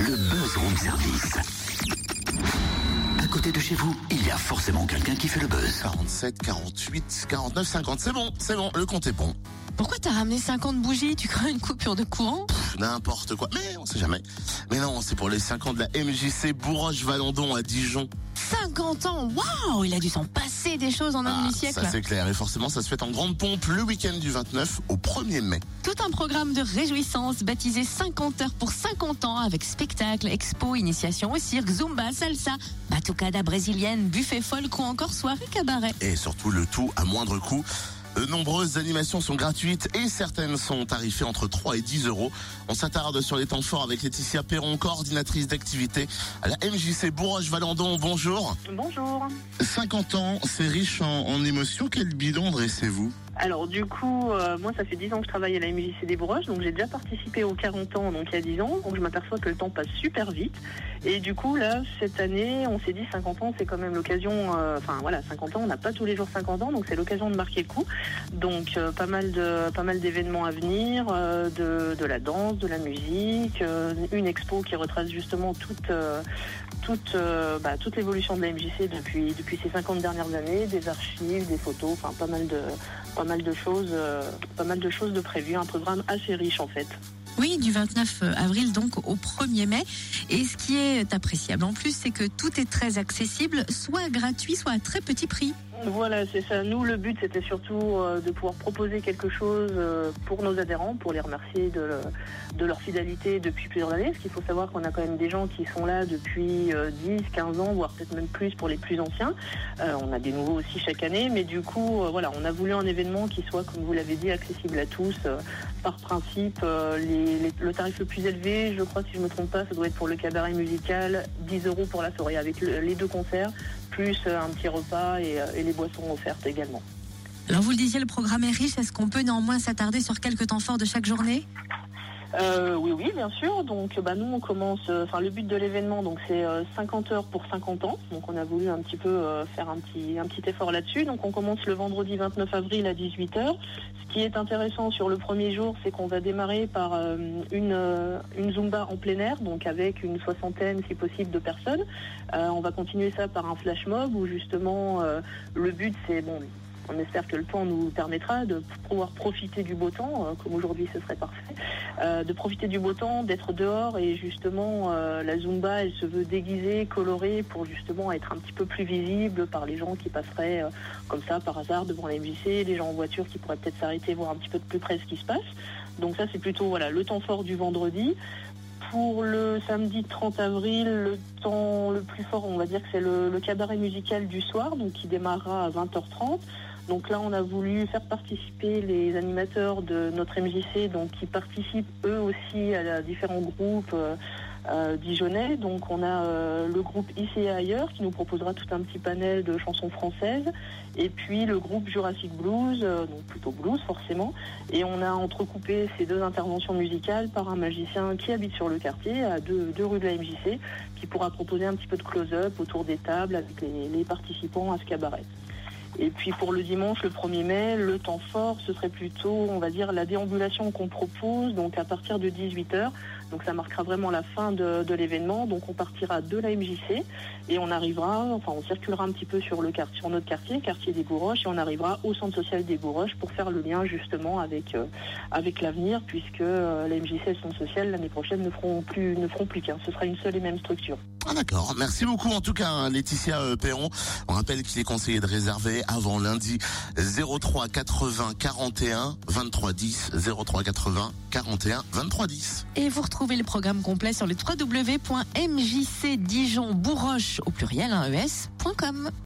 le buzz room service. À côté de chez vous, il y a forcément quelqu'un qui fait le buzz. 47, 48, 49, 50. C'est bon, c'est bon, le compte est bon. Pourquoi t'as ramené 50 bougies? Tu crains une coupure de courant? N'importe quoi. Mais on sait jamais. Mais non, c'est pour les 5 ans de la MJC Bourroche-Valandon à Dijon. 50 ans? Waouh Il a dû s'en passer des choses en un Ah, demi-siècle. ça c'est clair. Et forcément, ça se fait en grande pompe le week-end du 29 au 1er mai. Tout un programme de réjouissance baptisé 50 heures pour 50 ans avec spectacle, expo, initiation au cirque, zumba, salsa, batucada brésilienne, buffet folk ou encore soirée cabaret. Et surtout le tout à moindre coût. De nombreuses animations sont gratuites et certaines sont tarifées entre 3 et 10 euros. On s'attarde sur les temps forts avec Laetitia Perron, coordinatrice d'activité à la MJC Bourroche-Valandon. Bonjour. Bonjour. 50 ans, c'est riche en, en émotions. Quel bilan dressez-vous? Alors du coup, euh, moi ça fait 10 ans que je travaille à la MJC des Bourroches, donc j'ai déjà participé aux 40 ans, donc il y a 10 ans, donc je m'aperçois que le temps passe super vite. Et du coup là, cette année, on s'est dit 50 ans, c'est quand même l'occasion, euh, enfin voilà, 50 ans, on n'a pas tous les jours 50 ans, donc c'est l'occasion de marquer le coup. Donc euh, pas mal de pas mal d'événements à venir, de, de la danse, de la musique, une expo qui retrace justement toute toute, bah, toute l'évolution de la MJC depuis, depuis ces 50 dernières années, des archives, des photos, enfin pas mal de, pas mal de choses, euh, pas mal de choses de prévues, un programme assez riche en fait. Oui, du 29 avril donc au 1er mai. Et ce qui est appréciable en plus, c'est que tout est très accessible, soit gratuit, soit à très petit prix. Voilà, c'est ça. Nous, le but, c'était surtout euh, de pouvoir proposer quelque chose euh, pour nos adhérents, pour les remercier de, le- de leur fidélité depuis plusieurs années. Parce qu'il faut savoir qu'on a quand même des gens qui sont là depuis euh, 10, 15 ans, voire peut-être même plus pour les plus anciens. Euh, on a des nouveaux aussi chaque année, mais du coup, euh, voilà, on a voulu un événement qui soit, comme vous l'avez dit, accessible à tous. Euh, par principe, euh, le tarif le plus élevé, je crois, si je ne me trompe pas, ça doit être pour le cabaret musical, 10 euros pour la soirée avec le- les deux concerts, plus euh, un petit repas et, euh, et les boissons offertes également. Alors vous le disiez, le programme est riche. Est-ce qu'on peut néanmoins s'attarder sur quelques temps forts de chaque journée? Euh, oui, oui, bien sûr. Donc, bah, nous, on commence. euh, Enfin, le but de l'événement, donc, c'est euh, 50 heures pour 50 ans. Donc, on a voulu un petit peu euh, faire un petit, un petit effort là-dessus. Donc, on commence le vendredi 29 avril à 18 h Ce qui est intéressant sur le premier jour, c'est qu'on va démarrer par euh, une, euh, une zumba en plein air, donc avec une soixantaine, si possible, de personnes. Euh, on va continuer ça par un flash mob où justement euh, le but, c'est bon. On espère que le temps nous permettra de pouvoir profiter du beau temps, euh, comme aujourd'hui ce serait parfait, euh, de profiter du beau temps, d'être dehors et justement euh, la Zumba elle se veut déguisée, colorée pour justement être un petit peu plus visible par les gens qui passeraient euh, comme ça par hasard devant la MJC, les gens en voiture qui pourraient peut-être s'arrêter voir un petit peu de plus près ce qui se passe. Donc ça c'est plutôt voilà le temps fort du vendredi. Pour le samedi 30 avril, le temps le plus fort, on va dire que c'est le, le cabaret musical du soir, donc qui démarrera à 20h30. Donc là, on a voulu faire participer les animateurs de notre MJC, qui participent eux aussi à différents groupes euh, euh, dijonnais. Donc on a euh, le groupe Ici et ailleurs qui nous proposera tout un petit panel de chansons françaises, et puis le groupe Jurassic Blues, euh, donc plutôt blues forcément. Et on a entrecoupé ces deux interventions musicales par un magicien qui habite sur le quartier, à deux, rues de la MJC, qui pourra proposer un petit peu de close-up autour des tables avec les participants à ce cabaret. Et puis pour le dimanche, le 1er mai, le temps fort, ce serait plutôt, on va dire, la déambulation qu'on propose, donc à partir de 18h. Donc ça marquera vraiment la fin de, de l'événement. Donc on partira de la MJC et on arrivera, enfin on circulera un petit peu sur, le sur notre quartier, quartier des Bourroches, et on arrivera au centre social des Bourroches pour faire le lien justement avec, euh, avec l'avenir, puisque euh, la MJC et le centre social l'année prochaine ne feront plus, ne feront plus qu'un. Ce sera une seule et même structure. Ah d'accord, merci beaucoup en tout cas hein, Laetitia euh, Perron. On rappelle qu'il est conseillé de réserver avant lundi 03 80 41 23 10 03 80 41 23 10. Et vous retrouvez le programme complet sur le www.mjcdijonbourroche au pluriel, es.com.